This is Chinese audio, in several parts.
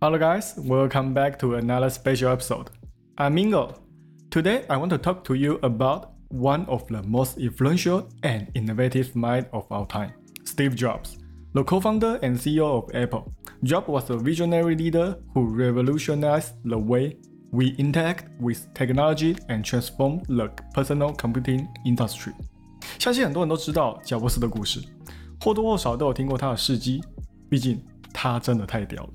Hello guys, welcome back to another special episode. I'm Mingo. Today I want to talk to you about one of the most influential and innovative mind of our time, Steve Jobs. The co-founder and CEO of Apple, Jobs was a visionary leader who revolutionized the way we interact with technology and transformed the personal computing industry. 相信很多人都知道贾伯斯的故事，或多或少都有听过他的事迹。毕竟他真的太屌了，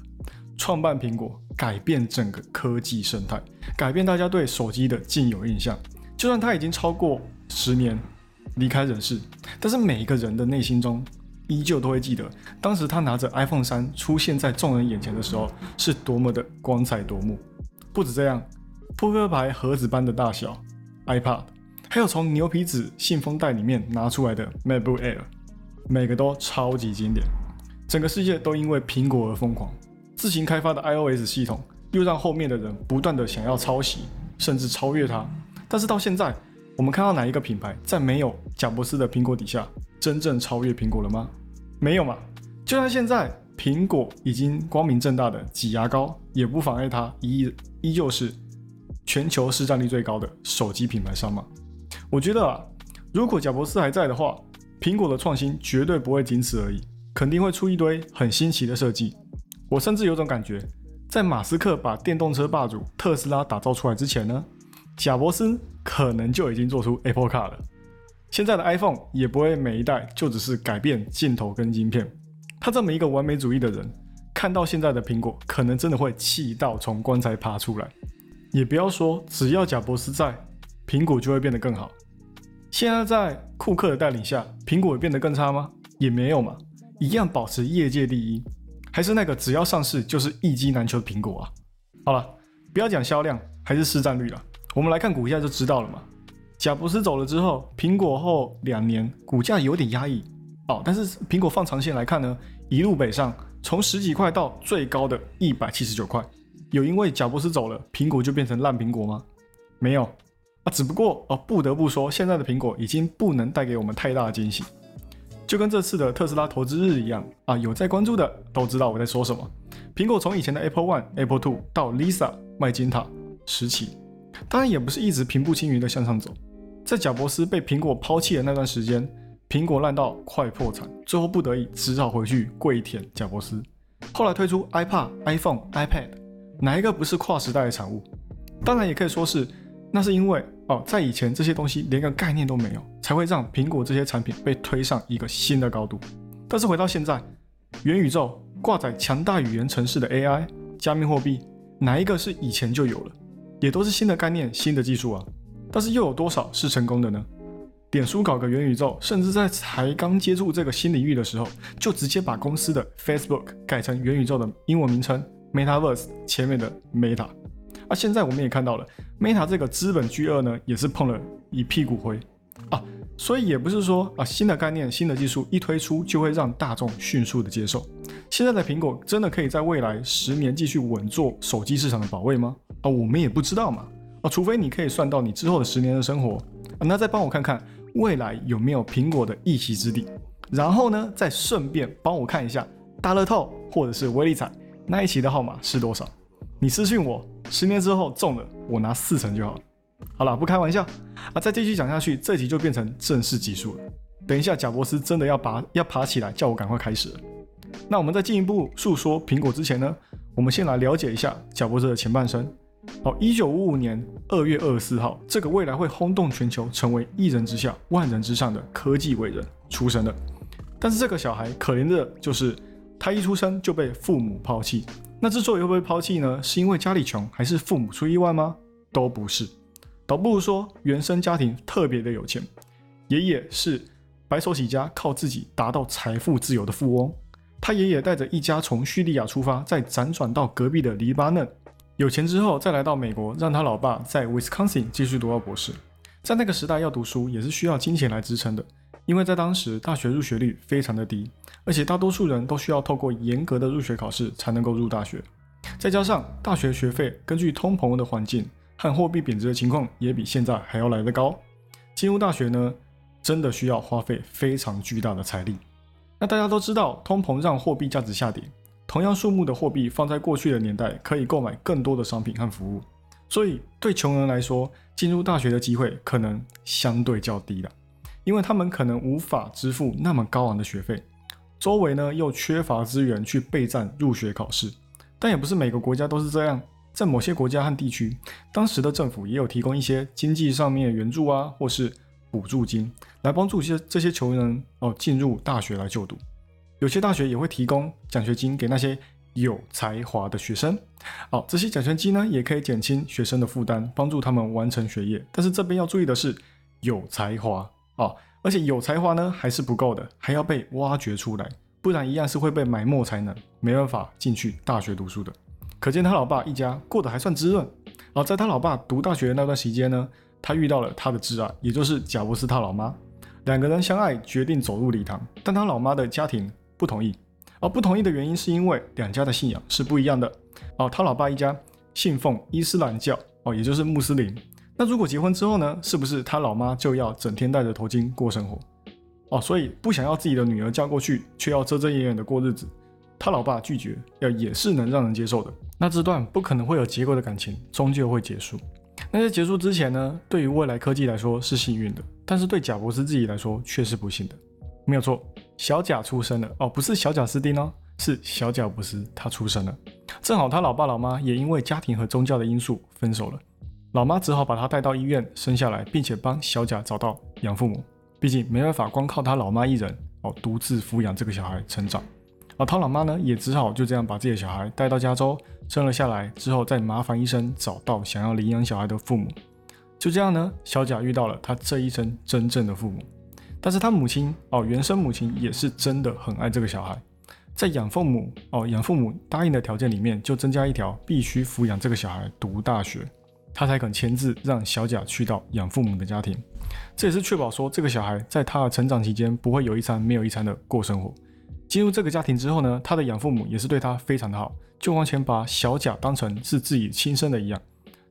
创办苹果，改变整个科技生态，改变大家对手机的既有印象。就算他已经超过十年离开人世，但是每一个人的内心中。依旧都会记得，当时他拿着 iPhone 三出现在众人眼前的时候，是多么的光彩夺目。不止这样，扑克牌盒子般的大小 iPad，还有从牛皮纸信封袋里面拿出来的 MacBook Air，每个都超级经典。整个世界都因为苹果而疯狂，自行开发的 iOS 系统又让后面的人不断的想要抄袭，甚至超越它。但是到现在，我们看到哪一个品牌在没有贾伯斯的苹果底下？真正超越苹果了吗？没有嘛。就算现在苹果已经光明正大的挤牙膏，也不妨碍它依依旧是全球市占率最高的手机品牌商嘛。我觉得啊，如果贾伯斯还在的话，苹果的创新绝对不会仅此而已，肯定会出一堆很新奇的设计。我甚至有种感觉，在马斯克把电动车霸主特斯拉打造出来之前呢，贾伯斯可能就已经做出 Apple Car 了。现在的 iPhone 也不会每一代就只是改变镜头跟晶片。他这么一个完美主义的人，看到现在的苹果，可能真的会气到从棺材爬出来。也不要说只要贾伯斯在，苹果就会变得更好。现在在库克的带领下，苹果也变得更差吗？也没有嘛，一样保持业界第一，还是那个只要上市就是一机难求的苹果啊。好了，不要讲销量，还是市占率了，我们来看股价就知道了嘛。贾布斯走了之后，苹果后两年股价有点压抑哦。但是苹果放长线来看呢，一路北上，从十几块到最高的一百七十九块。有因为贾布斯走了，苹果就变成烂苹果吗？没有啊，只不过哦，不得不说，现在的苹果已经不能带给我们太大的惊喜。就跟这次的特斯拉投资日一样啊，有在关注的都知道我在说什么。苹果从以前的 Apple One、Apple Two 到 Lisa 麦金塔时期，当然也不是一直平步青云的向上走。在贾伯斯被苹果抛弃的那段时间，苹果烂到快破产，最后不得已只好回去跪舔贾伯斯。后来推出 iPad、iPhone、iPad，哪一个不是跨时代的产物？当然也可以说是，那是因为哦，在以前这些东西连个概念都没有，才会让苹果这些产品被推上一个新的高度。但是回到现在，元宇宙、挂载强大语言城市的 AI、加密货币，哪一个是以前就有了？也都是新的概念、新的技术啊。但是又有多少是成功的呢？点书搞个元宇宙，甚至在才刚接触这个新领域的时候，就直接把公司的 Facebook 改成元宇宙的英文名称 Metaverse 前面的 Meta。啊，现在我们也看到了 Meta 这个资本巨鳄呢，也是碰了一屁股灰啊。所以也不是说啊，新的概念、新的技术一推出就会让大众迅速的接受。现在的苹果真的可以在未来十年继续稳坐手机市场的宝位吗？啊，我们也不知道嘛。啊除非你可以算到你之后的十年的生活啊，那再帮我看看未来有没有苹果的一席之地，然后呢，再顺便帮我看一下大乐透或者是威力彩那一期的号码是多少。你私信我，十年之后中了，我拿四成就好了。好了，不开玩笑啊！再继续讲下去，这集就变成正式集数了。等一下，贾伯斯真的要拔要爬起来，叫我赶快开始。那我们在进一步诉说苹果之前呢，我们先来了解一下贾伯斯的前半生。好，一九五五年二月二十四号，这个未来会轰动全球，成为一人之下、万人之上的科技伟人出生了。但是这个小孩可怜的就是，他一出生就被父母抛弃。那之所以会被抛弃呢？是因为家里穷，还是父母出意外吗？都不是，倒不如说原生家庭特别的有钱。爷爷是白手起家，靠自己达到财富自由的富翁。他爷爷带着一家从叙利亚出发，再辗转到隔壁的黎巴嫩。有钱之后再来到美国，让他老爸在 Wisconsin 继续读到博士。在那个时代要读书也是需要金钱来支撑的，因为在当时大学入学率非常的低，而且大多数人都需要透过严格的入学考试才能够入大学。再加上大学学费根据通膨的环境和货币贬值的情况也比现在还要来得高，进入大学呢真的需要花费非常巨大的财力。那大家都知道，通膨让货币价值下跌。同样数目的货币放在过去的年代，可以购买更多的商品和服务，所以对穷人来说，进入大学的机会可能相对较低了，因为他们可能无法支付那么高昂的学费，周围呢又缺乏资源去备战入学考试。但也不是每个国家都是这样，在某些国家和地区，当时的政府也有提供一些经济上面的援助啊，或是补助金，来帮助些这些穷人哦进入大学来就读。有些大学也会提供奖学金给那些有才华的学生。哦，这些奖学金呢，也可以减轻学生的负担，帮助他们完成学业。但是这边要注意的是，有才华哦，而且有才华呢还是不够的，还要被挖掘出来。不然一样是会被埋没才能，没办法进去大学读书的。可见他老爸一家过得还算滋润。而在他老爸读大学的那段时间呢，他遇到了他的挚爱，也就是贾伯斯他老妈。两个人相爱，决定走入礼堂，但他老妈的家庭不同意。而不同意的原因是因为两家的信仰是不一样的。哦，他老爸一家信奉伊斯兰教，哦，也就是穆斯林。那如果结婚之后呢，是不是他老妈就要整天戴着头巾过生活？哦，所以不想要自己的女儿嫁过去，却要遮遮掩掩的过日子，他老爸拒绝，要也是能让人接受的。那这段不可能会有结果的感情，终究会结束。那在结束之前呢，对于未来科技来说是幸运的，但是对贾伯斯自己来说却是不幸的。没有错，小贾出生了。哦，不是小贾斯汀哦，是小贾伯斯他出生了。正好他老爸老妈也因为家庭和宗教的因素分手了，老妈只好把他带到医院生下来，并且帮小贾找到养父母。毕竟没办法光靠他老妈一人哦，独自抚养这个小孩成长，而他老妈呢，也只好就这样把自己的小孩带到加州生了下来，之后再麻烦医生找到想要领养小孩的父母。就这样呢，小贾遇到了他这一生真正的父母，但是他母亲哦，原生母亲也是真的很爱这个小孩，在养父母哦，养父母答应的条件里面就增加一条，必须抚养这个小孩读大学。他才肯签字让小贾去到养父母的家庭，这也是确保说这个小孩在他的成长期间不会有一餐没有一餐的过生活。进入这个家庭之后呢，他的养父母也是对他非常的好，就完全把小贾当成是自己亲生的一样。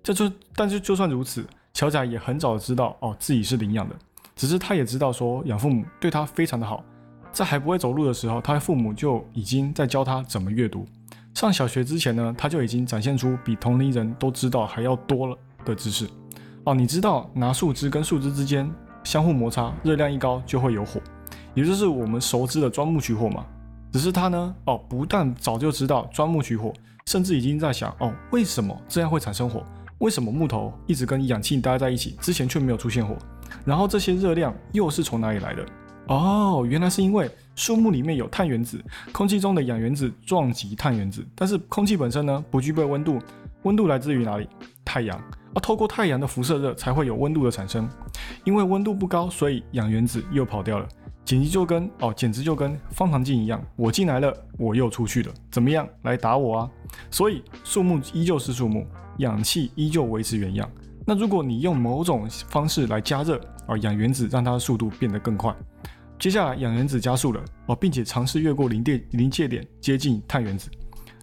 这就但是就算如此，小贾也很早知道哦自己是领养的，只是他也知道说养父母对他非常的好，在还不会走路的时候，他的父母就已经在教他怎么阅读。上小学之前呢，他就已经展现出比同龄人都知道还要多了的知识。哦，你知道拿树枝跟树枝之间相互摩擦，热量一高就会有火，也就是我们熟知的钻木取火嘛。只是他呢，哦，不但早就知道钻木取火，甚至已经在想，哦，为什么这样会产生火？为什么木头一直跟氧气待在一起，之前却没有出现火？然后这些热量又是从哪里来的？哦，原来是因为树木里面有碳原子，空气中的氧原子撞击碳原子，但是空气本身呢不具备温度，温度来自于哪里？太阳，而透过太阳的辐射热才会有温度的产生，因为温度不高，所以氧原子又跑掉了，简直就跟哦，简直就跟方糖镜一样，我进来了，我又出去了，怎么样？来打我啊！所以树木依旧是树木，氧气依旧维持原样。那如果你用某种方式来加热啊，氧原子让它的速度变得更快。接下来，氧原子加速了哦，并且尝试越过临界临界点接近碳原子，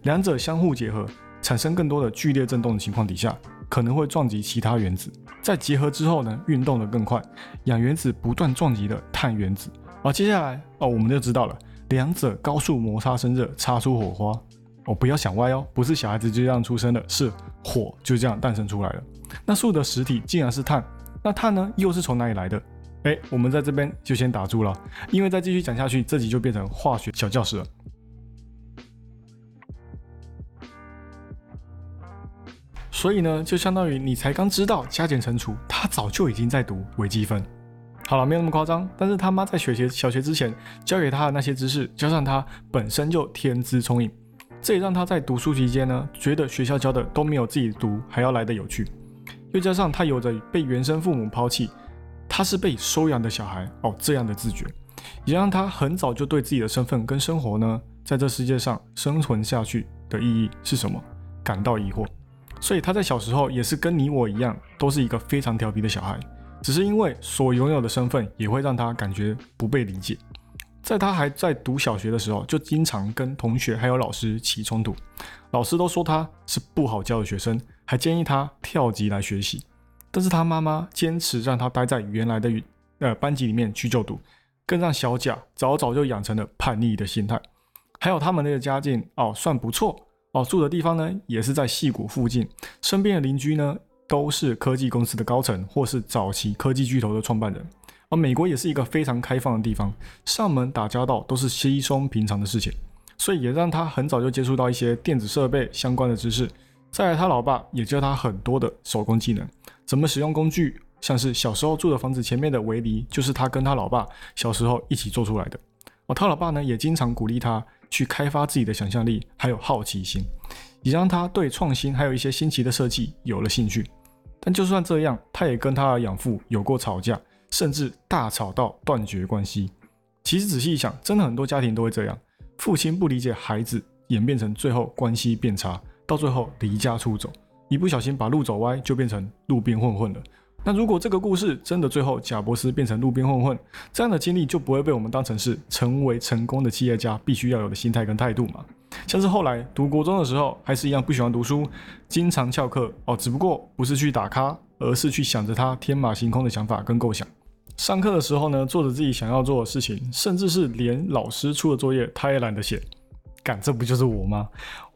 两者相互结合，产生更多的剧烈振动的情况底下，可能会撞击其他原子。在结合之后呢，运动的更快，氧原子不断撞击的碳原子。而接下来哦，我们就知道了，两者高速摩擦生热，擦出火花。哦，不要想歪哦，不是小孩子就这样出生的，是火就这样诞生出来了。那树的实体竟然是碳，那碳呢，又是从哪里来的？哎，我们在这边就先打住了，因为再继续讲下去，这集就变成化学小教室了。所以呢，就相当于你才刚知道加减乘除，他早就已经在读微积分。好了，没有那么夸张，但是他妈在学学小学之前教给他的那些知识，加上他本身就天资聪颖，这也让他在读书期间呢，觉得学校教的都没有自己读还要来的有趣。又加上他有着被原生父母抛弃。他是被收养的小孩哦，这样的自觉，也让他很早就对自己的身份跟生活呢，在这世界上生存下去的意义是什么感到疑惑。所以他在小时候也是跟你我一样，都是一个非常调皮的小孩，只是因为所拥有的身份也会让他感觉不被理解。在他还在读小学的时候，就经常跟同学还有老师起冲突，老师都说他是不好教的学生，还建议他跳级来学习。但是他妈妈坚持让他待在原来的呃班级里面去就读，更让小贾早早就养成了叛逆的心态。还有他们的家境哦算不错哦，住的地方呢也是在戏谷附近，身边的邻居呢都是科技公司的高层或是早期科技巨头的创办人。而美国也是一个非常开放的地方，上门打交道都是稀松平常的事情，所以也让他很早就接触到一些电子设备相关的知识。再来，他老爸也教他很多的手工技能，怎么使用工具，像是小时候住的房子前面的围篱，就是他跟他老爸小时候一起做出来的。哦，他老爸呢也经常鼓励他去开发自己的想象力，还有好奇心，也让他对创新还有一些新奇的设计有了兴趣。但就算这样，他也跟他的养父有过吵架。甚至大吵到断绝关系。其实仔细一想，真的很多家庭都会这样：父亲不理解孩子，演变成最后关系变差，到最后离家出走，一不小心把路走歪，就变成路边混混了。那如果这个故事真的最后贾伯斯变成路边混混，这样的经历就不会被我们当成是成为成功的企业家必须要有的心态跟态度嘛？像是后来读国中的时候，还是一样不喜欢读书，经常翘课哦，只不过不是去打咖，而是去想着他天马行空的想法跟构想。上课的时候呢，做着自己想要做的事情，甚至是连老师出的作业他也懒得写。干，这不就是我吗？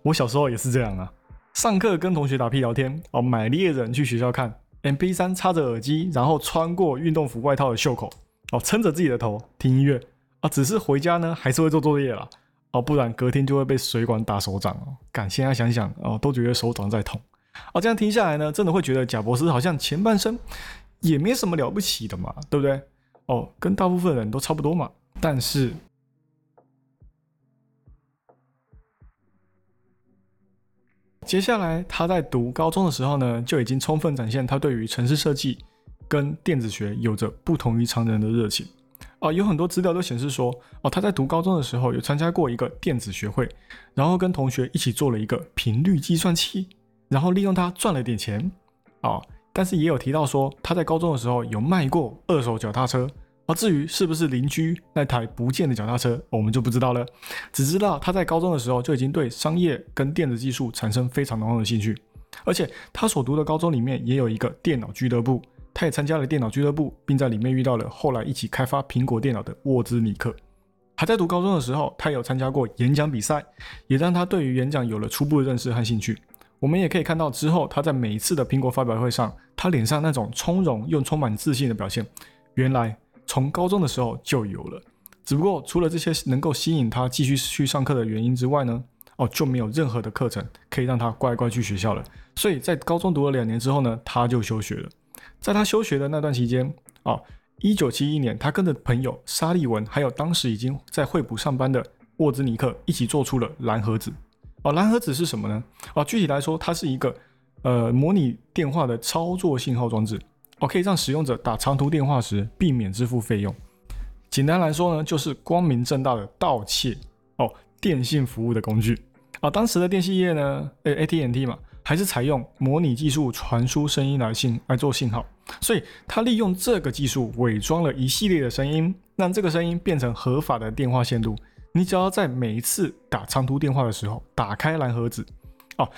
我小时候也是这样啊。上课跟同学打屁聊天，哦，买猎人去学校看，MP3 插着耳机，然后穿过运动服外套的袖口，哦，撑着自己的头听音乐啊。只是回家呢，还是会做作业啦，哦，不然隔天就会被水管打手掌哦。干，现在想想哦，都觉得手掌在痛。哦，这样听下来呢，真的会觉得贾博士好像前半生。也没什么了不起的嘛，对不对？哦，跟大部分人都差不多嘛。但是，接下来他在读高中的时候呢，就已经充分展现他对于城市设计跟电子学有着不同于常人的热情。哦，有很多资料都显示说，哦，他在读高中的时候有参加过一个电子学会，然后跟同学一起做了一个频率计算器，然后利用它赚了点钱。哦。但是也有提到说，他在高中的时候有卖过二手脚踏车，而至于是不是邻居那台不见的脚踏车，我们就不知道了。只知道他在高中的时候就已经对商业跟电子技术产生非常浓厚的兴趣，而且他所读的高中里面也有一个电脑俱乐部，他也参加了电脑俱乐部，并在里面遇到了后来一起开发苹果电脑的沃兹尼克。还在读高中的时候，他有参加过演讲比赛，也让他对于演讲有了初步的认识和兴趣。我们也可以看到之后他在每一次的苹果发表会上。他脸上那种从容又充满自信的表现，原来从高中的时候就有了。只不过除了这些能够吸引他继续去上课的原因之外呢，哦，就没有任何的课程可以让他乖乖去学校了。所以在高中读了两年之后呢，他就休学了。在他休学的那段期间，哦，一九七一年，他跟着朋友沙利文，还有当时已经在惠普上班的沃兹尼克一起做出了蓝盒子。哦，蓝盒子是什么呢？哦，具体来说，它是一个。呃，模拟电话的操作信号装置，哦，可以让使用者打长途电话时避免支付费用。简单来说呢，就是光明正大的盗窃哦，电信服务的工具啊。当时的电信业呢，呃，AT&T 嘛，还是采用模拟技术传输声音来信来做信号，所以他利用这个技术伪装了一系列的声音，让这个声音变成合法的电话线路。你只要在每一次打长途电话的时候打开蓝盒子。哦，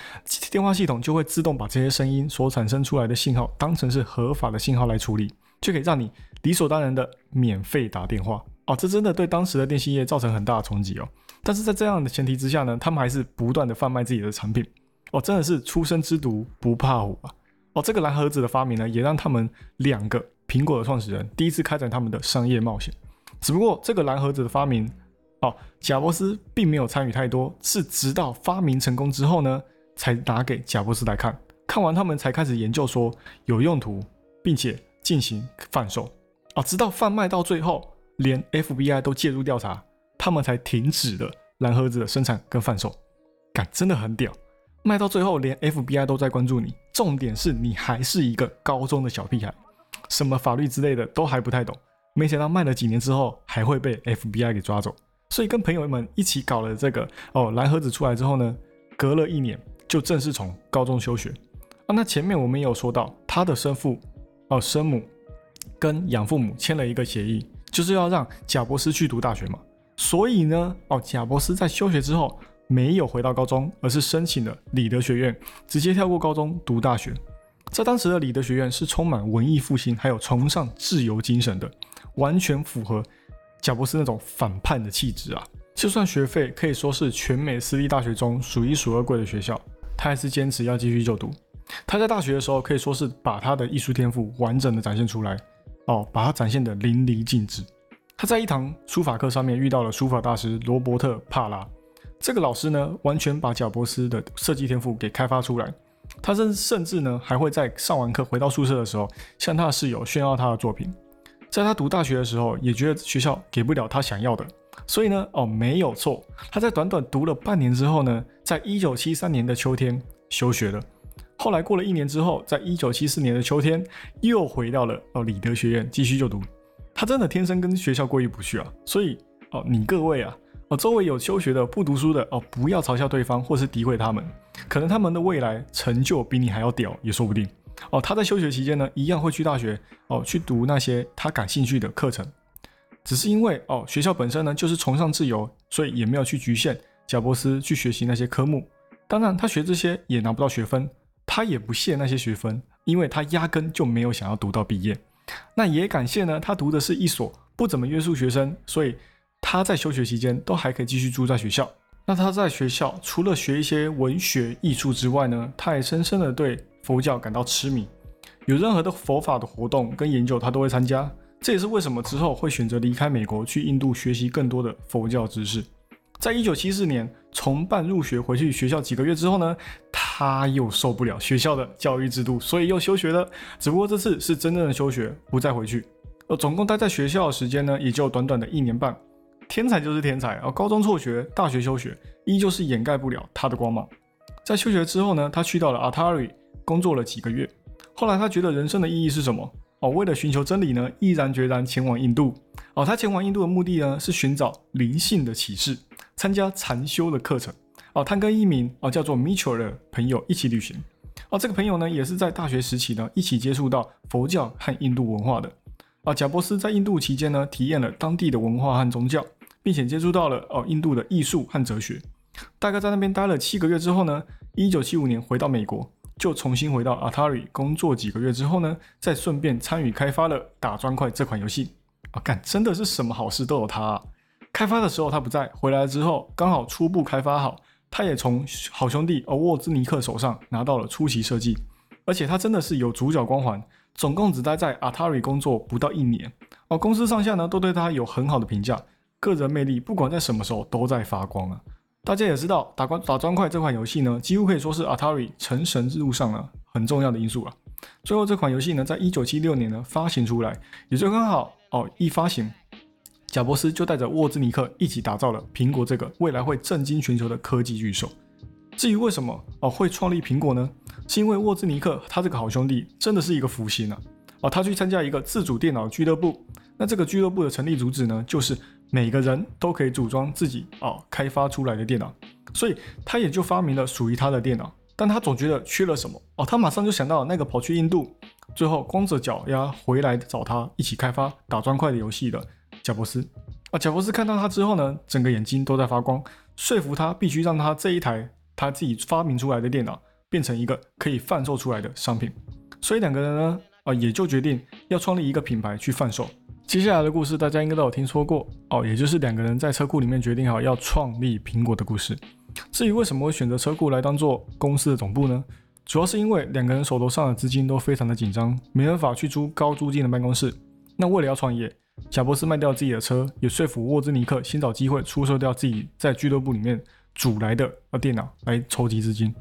电话系统就会自动把这些声音所产生出来的信号当成是合法的信号来处理，就可以让你理所当然的免费打电话。哦，这真的对当时的电信业造成很大的冲击哦。但是在这样的前提之下呢，他们还是不断的贩卖自己的产品。哦，真的是初生之犊不怕虎啊！哦，这个蓝盒子的发明呢，也让他们两个苹果的创始人第一次开展他们的商业冒险。只不过这个蓝盒子的发明，哦，贾伯斯并没有参与太多，是直到发明成功之后呢。才拿给贾伯斯来看，看完他们才开始研究说有用途，并且进行贩售啊，直到贩卖到最后，连 FBI 都介入调查，他们才停止了蓝盒子的生产跟贩售。感真的很屌，卖到最后连 FBI 都在关注你，重点是你还是一个高中的小屁孩，什么法律之类的都还不太懂，没想到卖了几年之后还会被 FBI 给抓走，所以跟朋友们一起搞了这个哦蓝盒子出来之后呢，隔了一年。就正式从高中休学啊。那前面我们也有说到，他的生父哦生母跟养父母签了一个协议，就是要让贾伯斯去读大学嘛。所以呢，哦贾伯斯在休学之后没有回到高中，而是申请了里德学院，直接跳过高中读大学。在当时的里德学院是充满文艺复兴，还有崇尚自由精神的，完全符合贾伯斯那种反叛的气质啊。就算学费可以说是全美私立大学中数一数二贵的学校，他还是坚持要继续就读。他在大学的时候可以说是把他的艺术天赋完整的展现出来，哦，把它展现的淋漓尽致。他在一堂书法课上面遇到了书法大师罗伯特·帕拉，这个老师呢，完全把贾伯斯的设计天赋给开发出来。他甚甚至呢，还会在上完课回到宿舍的时候，向他的室友炫耀他的作品。在他读大学的时候，也觉得学校给不了他想要的。所以呢，哦，没有错，他在短短读了半年之后呢，在一九七三年的秋天休学了。后来过了一年之后，在一九七四年的秋天又回到了哦里德学院继续就读。他真的天生跟学校过意不去啊！所以哦，你各位啊，哦，周围有休学的、不读书的哦，不要嘲笑对方或是诋毁他们，可能他们的未来成就比你还要屌也说不定。哦，他在休学期间呢，一样会去大学哦，去读那些他感兴趣的课程。只是因为哦，学校本身呢就是崇尚自由，所以也没有去局限贾伯斯去学习那些科目。当然，他学这些也拿不到学分，他也不屑那些学分，因为他压根就没有想要读到毕业。那也感谢呢，他读的是一所不怎么约束学生，所以他在休学期间都还可以继续住在学校。那他在学校除了学一些文学艺术之外呢，他也深深的对佛教感到痴迷，有任何的佛法的活动跟研究，他都会参加。这也是为什么之后会选择离开美国去印度学习更多的佛教知识。在一九七四年重办入学回去学校几个月之后呢，他又受不了学校的教育制度，所以又休学了。只不过这次是真正的休学，不再回去。而总共待在学校的时间呢，也就短短的一年半。天才就是天才啊！高中辍学，大学休学，依旧是掩盖不了他的光芒。在休学之后呢，他去到了 Atari 工作了几个月。后来他觉得人生的意义是什么？哦，为了寻求真理呢，毅然决然前往印度。哦，他前往印度的目的呢，是寻找灵性的启示，参加禅修的课程。哦，他跟一名哦叫做 Mitchell 的朋友一起旅行。哦，这个朋友呢，也是在大学时期呢，一起接触到佛教和印度文化的。啊，贾伯斯在印度期间呢，体验了当地的文化和宗教，并且接触到了哦印度的艺术和哲学。大概在那边待了七个月之后呢，一九七五年回到美国。就重新回到 Atari 工作几个月之后呢，再顺便参与开发了打砖块这款游戏啊，干真的是什么好事都有他。开发的时候他不在，回来之后刚好初步开发好，他也从好兄弟欧沃兹尼克手上拿到了初期设计，而且他真的是有主角光环，总共只待在 Atari 工作不到一年哦，公司上下呢都对他有很好的评价，个人魅力不管在什么时候都在发光啊。大家也知道，打关打砖块这款游戏呢，几乎可以说是 Atari 成神之路上呢很重要的因素了。最后这款游戏呢，在一九七六年呢发行出来，也就刚好哦一发行，贾伯斯就带着沃兹尼克一起打造了苹果这个未来会震惊全球的科技巨兽。至于为什么哦会创立苹果呢？是因为沃兹尼克他这个好兄弟真的是一个福星啊！哦，他去参加一个自主电脑俱乐部，那这个俱乐部的成立主旨呢，就是。每个人都可以组装自己哦开发出来的电脑，所以他也就发明了属于他的电脑。但他总觉得缺了什么哦，他马上就想到那个跑去印度，最后光着脚丫回来找他一起开发打砖块的游戏的贾伯斯啊。贾伯斯看到他之后呢，整个眼睛都在发光，说服他必须让他这一台他自己发明出来的电脑变成一个可以贩售出来的商品。所以两个人呢啊也就决定要创立一个品牌去贩售。接下来的故事大家应该都有听说过哦，也就是两个人在车库里面决定好要创立苹果的故事。至于为什么会选择车库来当做公司的总部呢？主要是因为两个人手头上的资金都非常的紧张，没办法去租高租金的办公室。那为了要创业，贾伯斯卖掉自己的车，也说服沃兹尼克先找机会出售掉自己在俱乐部里面组来的呃电脑来筹集资金。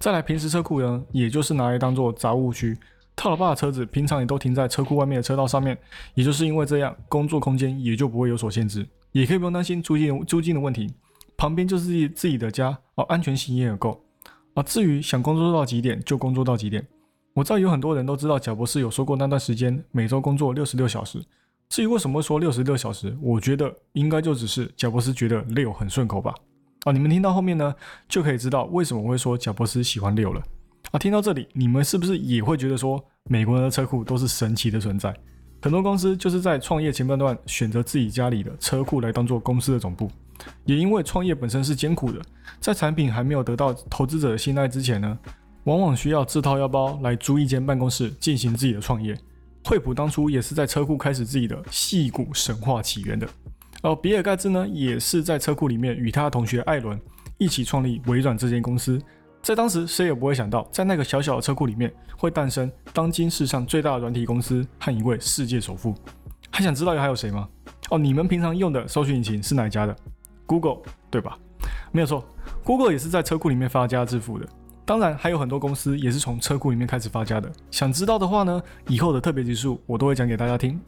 再来，平时车库呢，也就是拿来当做杂物区。他老爸的车子平常也都停在车库外面的车道上面，也就是因为这样，工作空间也就不会有所限制，也可以不用担心租金租金的问题。旁边就是自己自己的家哦，安全性也很够啊。至于想工作到几点就工作到几点，我知道有很多人都知道贾博士有说过那段时间每周工作六十六小时。至于为什么说六十六小时，我觉得应该就只是贾博士觉得六很顺口吧。啊，你们听到后面呢，就可以知道为什么会说贾博士喜欢六了。啊，听到这里，你们是不是也会觉得说，美国人的车库都是神奇的存在？很多公司就是在创业前半段选择自己家里的车库来当做公司的总部，也因为创业本身是艰苦的，在产品还没有得到投资者的信赖之前呢，往往需要自掏腰包来租一间办公室进行自己的创业。惠普当初也是在车库开始自己的戏骨神话起源的。而比尔盖茨呢，也是在车库里面与他的同学艾伦一起创立微软这间公司。在当时，谁也不会想到，在那个小小的车库里面会诞生当今世上最大的软体公司和一位世界首富。还想知道还有谁吗？哦，你们平常用的搜索引擎是哪家的？Google 对吧？没有错，Google 也是在车库里面发家致富的。当然，还有很多公司也是从车库里面开始发家的。想知道的话呢，以后的特别集数我都会讲给大家听。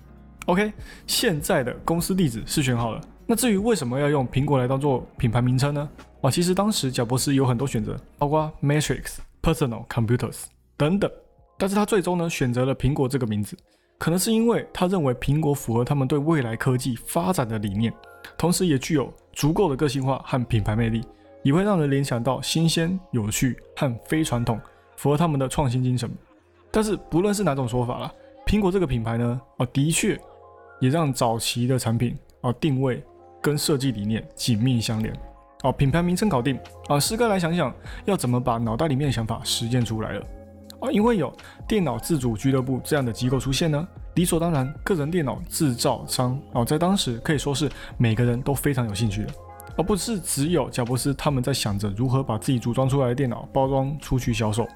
OK，现在的公司地址是选好了。那至于为什么要用苹果来当做品牌名称呢？啊，其实当时贾博士有很多选择，包括 Matrix、Personal Computers 等等，但是他最终呢选择了苹果这个名字，可能是因为他认为苹果符合他们对未来科技发展的理念，同时也具有足够的个性化和品牌魅力，也会让人联想到新鲜、有趣和非传统，符合他们的创新精神。但是不论是哪种说法啦，苹果这个品牌呢，哦，的确也让早期的产品啊定位。跟设计理念紧密相连。哦，品牌名称搞定。啊，师哥来想想要怎么把脑袋里面的想法实践出来了？啊，因为有电脑自主俱乐部这样的机构出现呢，理所当然，个人电脑制造商哦，在当时可以说是每个人都非常有兴趣的，而不是只有贾伯斯他们在想着如何把自己组装出来的电脑包装出去销售，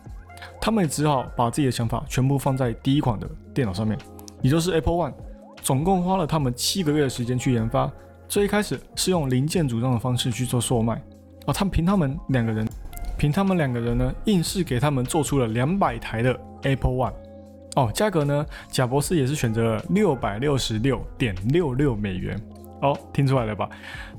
他们也只好把自己的想法全部放在第一款的电脑上面，也就是 Apple One，总共花了他们七个月的时间去研发。最一开始是用零件组装的方式去做售卖，哦，他们凭他们两个人，凭他们两个人呢，硬是给他们做出了两百台的 Apple One，哦，价格呢，贾博士也是选择了六百六十六点六六美元，哦，听出来了吧？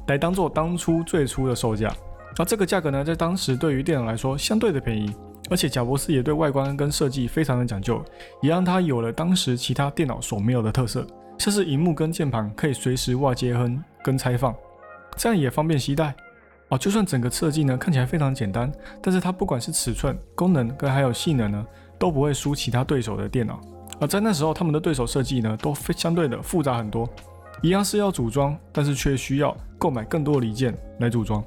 来当做当初最初的售价，那这个价格呢，在当时对于电脑来说相对的便宜，而且贾博士也对外观跟设计非常的讲究，也让他有了当时其他电脑所没有的特色。像是荧幕跟键盘可以随时外接哼跟拆放，这样也方便携带哦。就算整个设计呢看起来非常简单，但是它不管是尺寸、功能跟还有性能呢，都不会输其他对手的电脑。而在那时候，他们的对手设计呢都非相对的复杂很多，一样是要组装，但是却需要购买更多的零件来组装。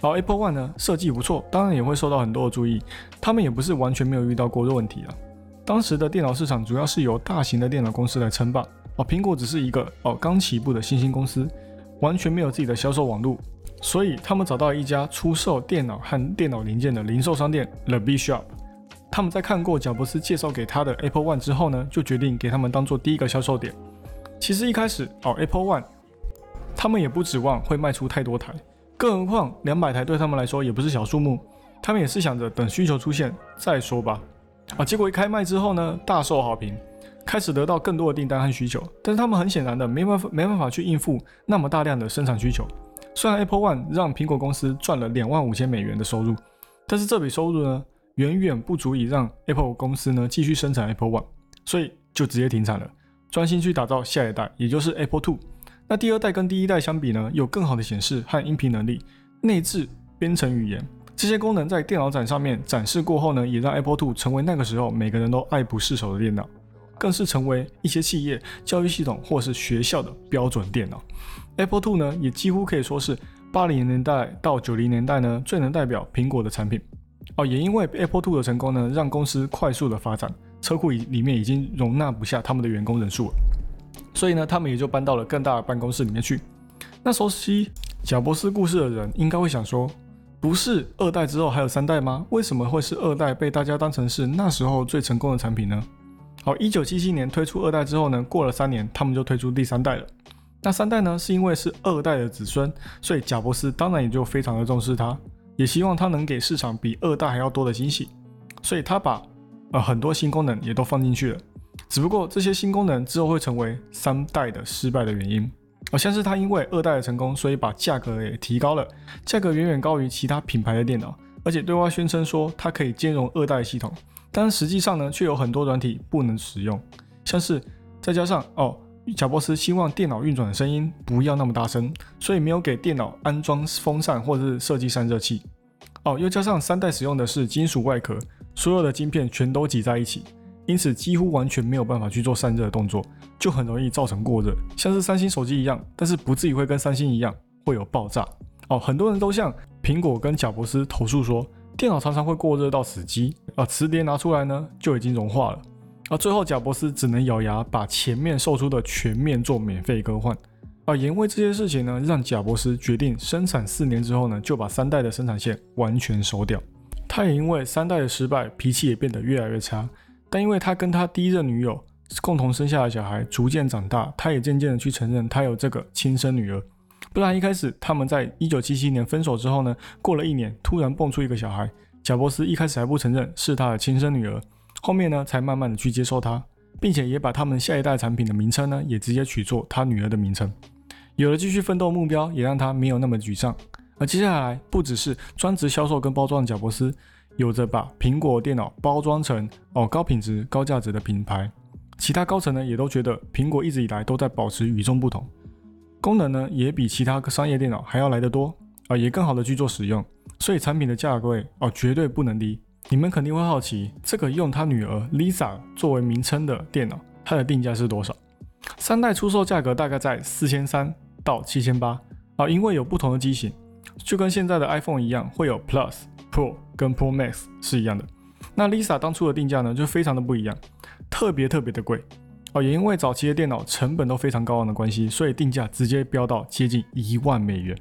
而 Apple One 呢设计不错，当然也会受到很多的注意，他们也不是完全没有遇到过的问题啊。当时的电脑市场主要是由大型的电脑公司来称霸。哦，苹果只是一个哦刚起步的新兴公司，完全没有自己的销售网络，所以他们找到一家出售电脑和电脑零件的零售商店 The B Shop。他们在看过贾伯斯介绍给他的 Apple One 之后呢，就决定给他们当做第一个销售点。其实一开始哦 Apple One，他们也不指望会卖出太多台，更何况两百台对他们来说也不是小数目，他们也是想着等需求出现再说吧。啊，结果一开卖之后呢，大受好评。开始得到更多的订单和需求，但是他们很显然的没办法没办法去应付那么大量的生产需求。虽然 Apple One 让苹果公司赚了两万五千美元的收入，但是这笔收入呢远远不足以让 Apple 公司呢继续生产 Apple One，所以就直接停产了，专心去打造下一代，也就是 Apple Two。那第二代跟第一代相比呢，有更好的显示和音频能力，内置编程语言这些功能在电脑展上面展示过后呢，也让 Apple Two 成为那个时候每个人都爱不释手的电脑。更是成为一些企业、教育系统或是学校的标准电脑。Apple Two 呢，也几乎可以说是八零年代到九零年代呢最能代表苹果的产品。哦，也因为 Apple Two 的成功呢，让公司快速的发展，车库里里面已经容纳不下他们的员工人数了，所以呢，他们也就搬到了更大的办公室里面去。那熟悉贾伯斯故事的人，应该会想说，不是二代之后还有三代吗？为什么会是二代被大家当成是那时候最成功的产品呢？好，一九七七年推出二代之后呢，过了三年，他们就推出第三代了。那三代呢，是因为是二代的子孙，所以贾伯斯当然也就非常的重视它，也希望它能给市场比二代还要多的惊喜，所以他把呃很多新功能也都放进去了。只不过这些新功能之后会成为三代的失败的原因，好像是他因为二代的成功，所以把价格也提高了，价格远远高于其他品牌的电脑，而且对外宣称说它可以兼容二代系统。但实际上呢，却有很多软体不能使用，像是再加上哦，贾伯斯希望电脑运转的声音不要那么大声，所以没有给电脑安装风扇或者是设计散热器。哦，又加上三代使用的是金属外壳，所有的晶片全都挤在一起，因此几乎完全没有办法去做散热的动作，就很容易造成过热，像是三星手机一样，但是不至于会跟三星一样会有爆炸。哦，很多人都向苹果跟贾伯斯投诉说。电脑常常会过热到死机啊，磁碟拿出来呢就已经融化了啊，最后贾伯斯只能咬牙把前面售出的全面做免费更换啊，也因为这些事情呢，让贾伯斯决定生产四年之后呢，就把三代的生产线完全收掉。他也因为三代的失败，脾气也变得越来越差。但因为他跟他第一任女友共同生下的小孩逐渐长大，他也渐渐的去承认他有这个亲生女儿。不然一开始他们在一九七七年分手之后呢，过了一年突然蹦出一个小孩，贾伯斯一开始还不承认是他的亲生女儿，后面呢才慢慢的去接受他，并且也把他们下一代产品的名称呢也直接取作他女儿的名称。有了继续奋斗目标，也让他没有那么沮丧。而接下来不只是专职销售跟包装的贾伯斯，有着把苹果电脑包装成哦高品质、高价值的品牌，其他高层呢也都觉得苹果一直以来都在保持与众不同，功能呢也比其他商业电脑还要来得多啊，也更好的去做使用，所以产品的价格哦绝对不能低。你们肯定会好奇，这个用他女儿 Lisa 作为名称的电脑，它的定价是多少？三代出售价格大概在四千三。到七千八啊，因为有不同的机型，就跟现在的 iPhone 一样，会有 Plus、Pro 跟 Pro Max 是一样的。那 Lisa 当初的定价呢，就非常的不一样，特别特别的贵哦。也因为早期的电脑成本都非常高昂的关系，所以定价直接飙到接近一万美元。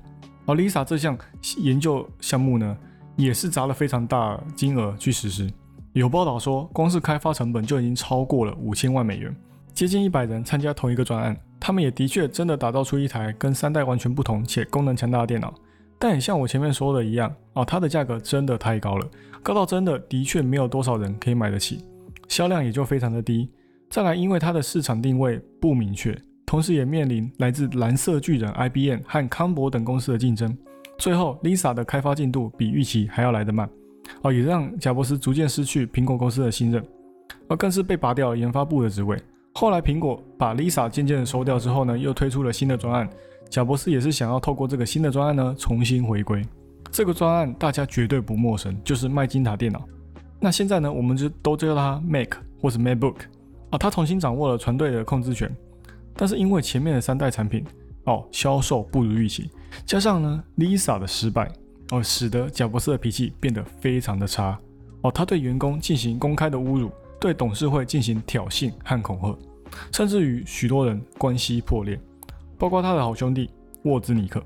而 Lisa 这项研究项目呢，也是砸了非常大金额去实施。有报道说，光是开发成本就已经超过了五千万美元，接近一百人参加同一个专案。他们也的确真的打造出一台跟三代完全不同且功能强大的电脑，但也像我前面说的一样哦，它的价格真的太高了，高到真的的确没有多少人可以买得起，销量也就非常的低。再来，因为它的市场定位不明确，同时也面临来自蓝色巨人 IBM 和康柏等公司的竞争，最后 Lisa 的开发进度比预期还要来得慢哦，也让贾伯斯逐渐失去苹果公司的信任，而更是被拔掉了研发部的职位。后来，苹果把 Lisa 渐渐的收掉之后呢，又推出了新的专案。贾伯斯也是想要透过这个新的专案呢，重新回归。这个专案大家绝对不陌生，就是麦金塔电脑。那现在呢，我们就都叫它 Mac 或是 MacBook 啊。他重新掌握了团队的控制权，但是因为前面的三代产品哦销售不如预期，加上呢 Lisa 的失败哦，使得贾伯斯的脾气变得非常的差哦。他对员工进行公开的侮辱。对董事会进行挑衅和恐吓，甚至与许多人关系破裂，包括他的好兄弟沃兹尼克。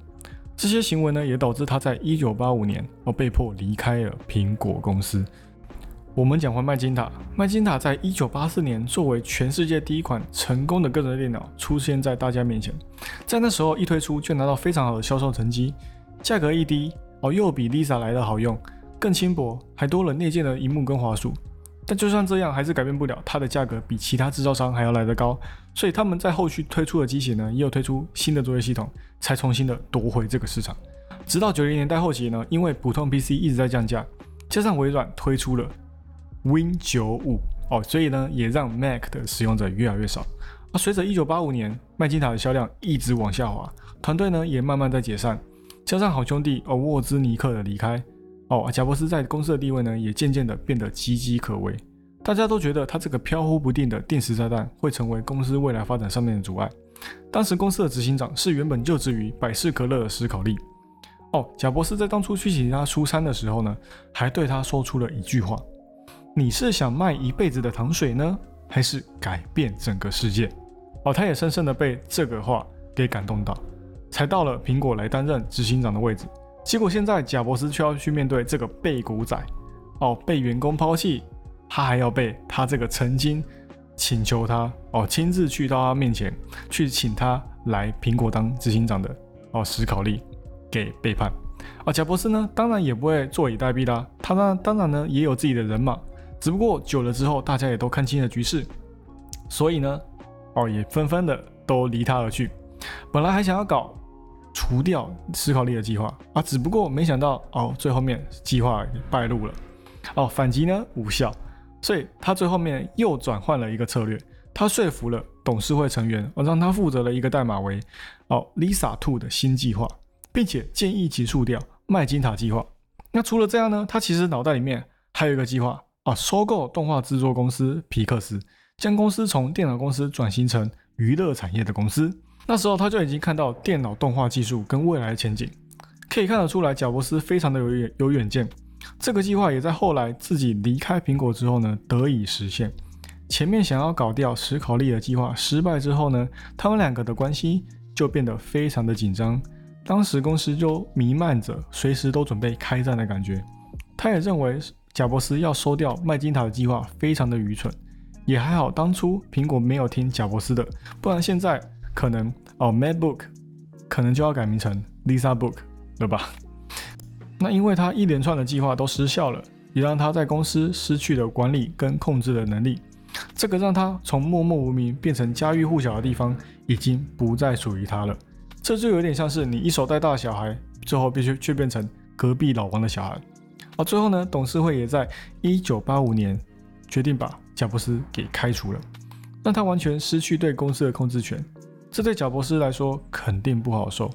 这些行为呢，也导致他在一九八五年而被迫离开了苹果公司。我们讲回麦金塔，麦金塔在一九八四年作为全世界第一款成功的个人电脑出现在大家面前，在那时候一推出就拿到非常好的销售成绩，价格一低哦，又比 Lisa 来的好用，更轻薄，还多了内建的荧幕跟滑鼠。但就算这样，还是改变不了它的价格比其他制造商还要来得高，所以他们在后续推出的机型呢，也有推出新的作业系统，才重新的夺回这个市场。直到九零年代后期呢，因为普通 PC 一直在降价，加上微软推出了 Win 九五哦，所以呢，也让 Mac 的使用者越来越少。而随着一九八五年麦金塔的销量一直往下滑，团队呢也慢慢在解散，加上好兄弟哦沃兹尼克的离开。哦，贾伯斯在公司的地位呢，也渐渐的变得岌岌可危。大家都觉得他这个飘忽不定的定时炸弹会成为公司未来发展上面的阻碍。当时公司的执行长是原本就职于百事可乐的史考利。哦，贾伯斯在当初去请他出餐的时候呢，还对他说出了一句话：“你是想卖一辈子的糖水呢，还是改变整个世界？”哦，他也深深的被这个话给感动到，才到了苹果来担任执行长的位置。结果现在贾伯斯却要去面对这个背骨仔，哦，被员工抛弃，他还要被他这个曾经请求他哦亲自去到他面前去请他来苹果当执行长的哦史考利给背叛，而，贾伯斯呢当然也不会坐以待毙啦，他呢当然呢也有自己的人马，只不过久了之后大家也都看清了局势，所以呢哦也纷纷的都离他而去，本来还想要搞。除掉思考利的计划啊，只不过没想到哦，最后面计划败露了哦，反击呢无效，所以他最后面又转换了一个策略，他说服了董事会成员，哦，让他负责了一个代码为哦 Lisa Two 的新计划，并且建议结束掉麦金塔计划。那除了这样呢，他其实脑袋里面还有一个计划啊，收购动画制作公司皮克斯，将公司从电脑公司转型成娱乐产业的公司。那时候他就已经看到电脑动画技术跟未来的前景，可以看得出来，贾伯斯非常的有远有远见。这个计划也在后来自己离开苹果之后呢得以实现。前面想要搞掉史考利的计划失败之后呢，他们两个的关系就变得非常的紧张。当时公司就弥漫着随时都准备开战的感觉。他也认为贾伯斯要收掉麦金塔的计划非常的愚蠢。也还好，当初苹果没有听贾伯斯的，不然现在可能哦，MacBook 可能就要改名成 Lisa Book 了吧？那因为他一连串的计划都失效了，也让他在公司失去了管理跟控制的能力。这个让他从默默无名变成家喻户晓的地方，已经不再属于他了。这就有点像是你一手带大的小孩，最后必须却变成隔壁老王的小孩。而最后呢，董事会也在一九八五年决定把贾伯斯给开除了，让他完全失去对公司的控制权。这对贾伯斯来说肯定不好受。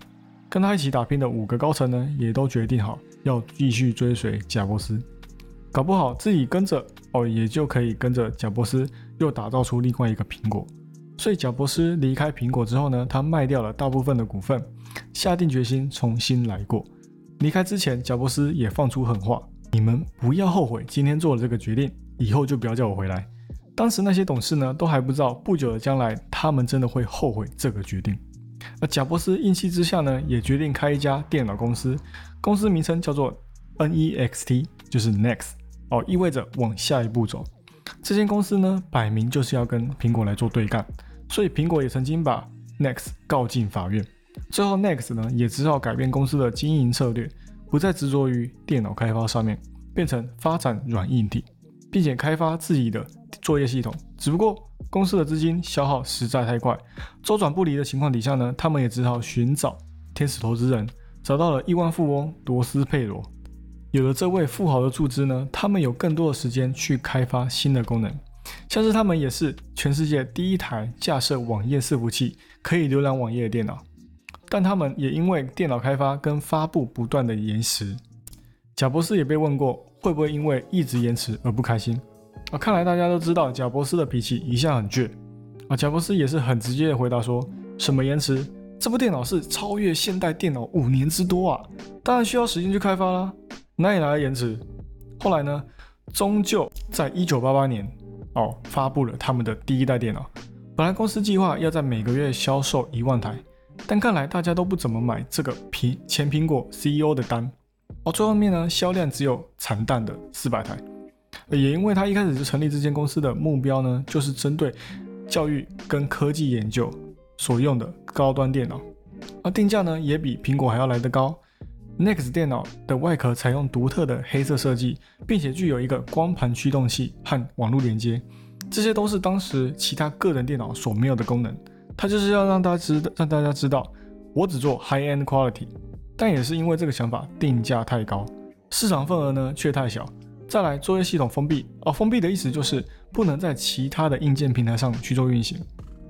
跟他一起打拼的五个高层呢，也都决定好要继续追随贾伯斯，搞不好自己跟着哦，也就可以跟着贾伯斯又打造出另外一个苹果。所以贾伯斯离开苹果之后呢，他卖掉了大部分的股份，下定决心重新来过。离开之前，贾伯斯也放出狠话：你们不要后悔今天做了这个决定，以后就不要叫我回来。当时那些董事呢，都还不知道不久的将来，他们真的会后悔这个决定。而贾伯斯一气之下呢，也决定开一家电脑公司，公司名称叫做 Next，就是 Next 哦，意味着往下一步走。这间公司呢，摆明就是要跟苹果来做对干，所以苹果也曾经把 Next 告进法院。最后 Next 呢，也只好改变公司的经营策略，不再执着于电脑开发上面，变成发展软硬体，并且开发自己的。作业系统，只不过公司的资金消耗实在太快，周转不离的情况底下呢，他们也只好寻找天使投资人，找到了亿万富翁罗斯佩罗。有了这位富豪的注资呢，他们有更多的时间去开发新的功能，像是他们也是全世界第一台架设网页伺服器可以浏览网页的电脑，但他们也因为电脑开发跟发布不断的延迟，贾博士也被问过会不会因为一直延迟而不开心。啊，看来大家都知道贾伯斯的脾气一向很倔啊。贾伯斯也是很直接的回答说：“什么延迟？这部电脑是超越现代电脑五年之多啊，当然需要时间去开发啦，哪里来的延迟？”后来呢，终究在一九八八年哦发布了他们的第一代电脑。本来公司计划要在每个月销售一万台，但看来大家都不怎么买这个苹前苹果 CEO 的单哦，最后面呢销量只有惨淡的四百台。也因为他一开始就成立这间公司的目标呢，就是针对教育跟科技研究所用的高端电脑，而定价呢也比苹果还要来得高。Next 电脑的外壳采用独特的黑色设计，并且具有一个光盘驱动器和网络连接，这些都是当时其他个人电脑所没有的功能。它就是要让大家知道让大家知道，我只做 high end quality。但也是因为这个想法，定价太高，市场份额呢却太小。再来，作业系统封闭哦，封闭的意思就是不能在其他的硬件平台上去做运行，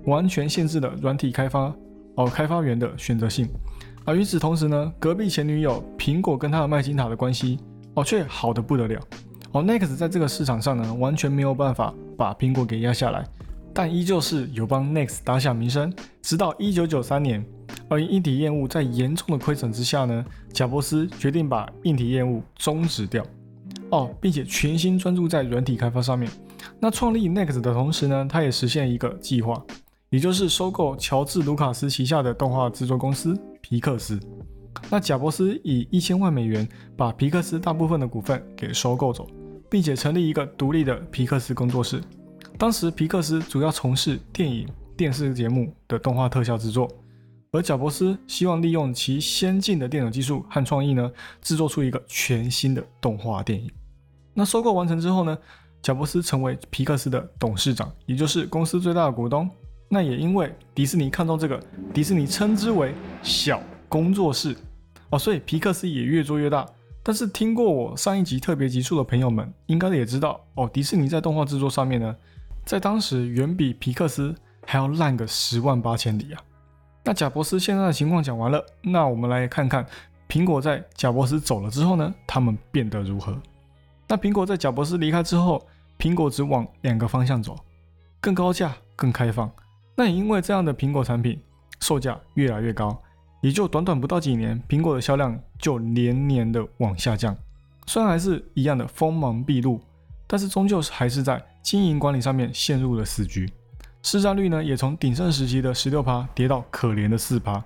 完全限制了软体开发哦开发员的选择性。而与此同时呢，隔壁前女友苹果跟他的麦金塔的关系哦却好的不得了哦。Next 在这个市场上呢，完全没有办法把苹果给压下来，但依旧是有帮 Next 打响名声。直到一九九三年，而硬体业务在严重的亏损之下呢，贾伯斯决定把硬体业务终止掉。哦，并且全心专注在软体开发上面。那创立 Next 的同时呢，他也实现一个计划，也就是收购乔治·卢卡斯旗下的动画制作公司皮克斯。那贾伯斯以一千万美元把皮克斯大部分的股份给收购走，并且成立一个独立的皮克斯工作室。当时皮克斯主要从事电影、电视节目的动画特效制作，而贾伯斯希望利用其先进的电脑技术和创意呢，制作出一个全新的动画电影。那收购完成之后呢？贾伯斯成为皮克斯的董事长，也就是公司最大的股东。那也因为迪士尼看中这个，迪士尼称之为小工作室哦，所以皮克斯也越做越大。但是听过我上一集特别集数的朋友们，应该也知道哦，迪士尼在动画制作上面呢，在当时远比皮克斯还要烂个十万八千里啊。那贾伯斯现在的情况讲完了，那我们来看看苹果在贾伯斯走了之后呢，他们变得如何？那苹果在贾伯斯离开之后，苹果只往两个方向走，更高价、更开放。那也因为这样的苹果产品售价越来越高，也就短短不到几年，苹果的销量就连年的往下降。虽然还是一样的锋芒毕露，但是终究是还是在经营管理上面陷入了死局。市占率呢也从鼎盛时期的十六趴跌到可怜的四趴。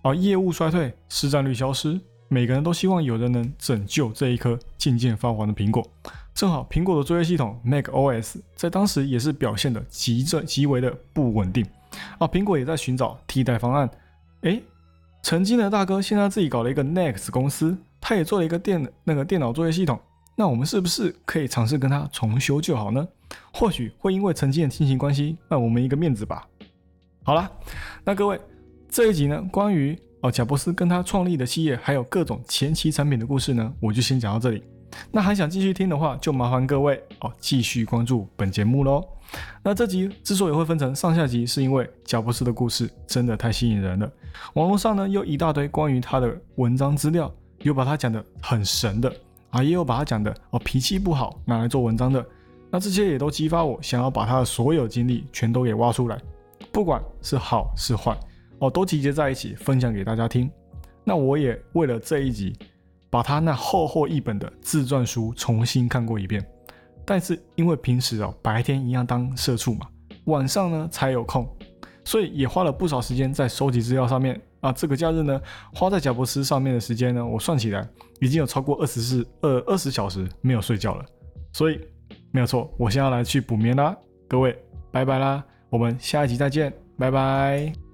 而业务衰退，市占率消失，每个人都希望有人能拯救这一颗渐渐发黄的苹果。正好苹果的作业系统 Mac OS 在当时也是表现的极正极为的不稳定。啊，苹果也在寻找替代方案。诶，曾经的大哥现在自己搞了一个 Next 公司，他也做了一个电那个电脑作业系统。那我们是不是可以尝试跟他重修旧好呢？或许会因为曾经的亲情关系，卖我们一个面子吧。好了，那各位这一集呢，关于哦贾伯斯跟他创立的企业，还有各种前期产品的故事呢，我就先讲到这里。那还想继续听的话，就麻烦各位哦继续关注本节目喽。那这集之所以会分成上下集，是因为贾伯斯的故事真的太吸引人了。网络上呢有一大堆关于他的文章资料，有把他讲的很神的啊，也有把他讲的哦脾气不好拿来做文章的。那这些也都激发我想要把他的所有经历全都给挖出来，不管是好是坏哦，都集结在一起分享给大家听。那我也为了这一集。把他那厚厚一本的自传书重新看过一遍，但是因为平时哦白天一样当社畜嘛，晚上呢才有空，所以也花了不少时间在收集资料上面啊。这个假日呢花在贾伯斯上面的时间呢，我算起来已经有超过二十四二二十小时没有睡觉了。所以没有错，我现在来去补眠啦。各位拜拜啦，我们下一集再见，拜拜。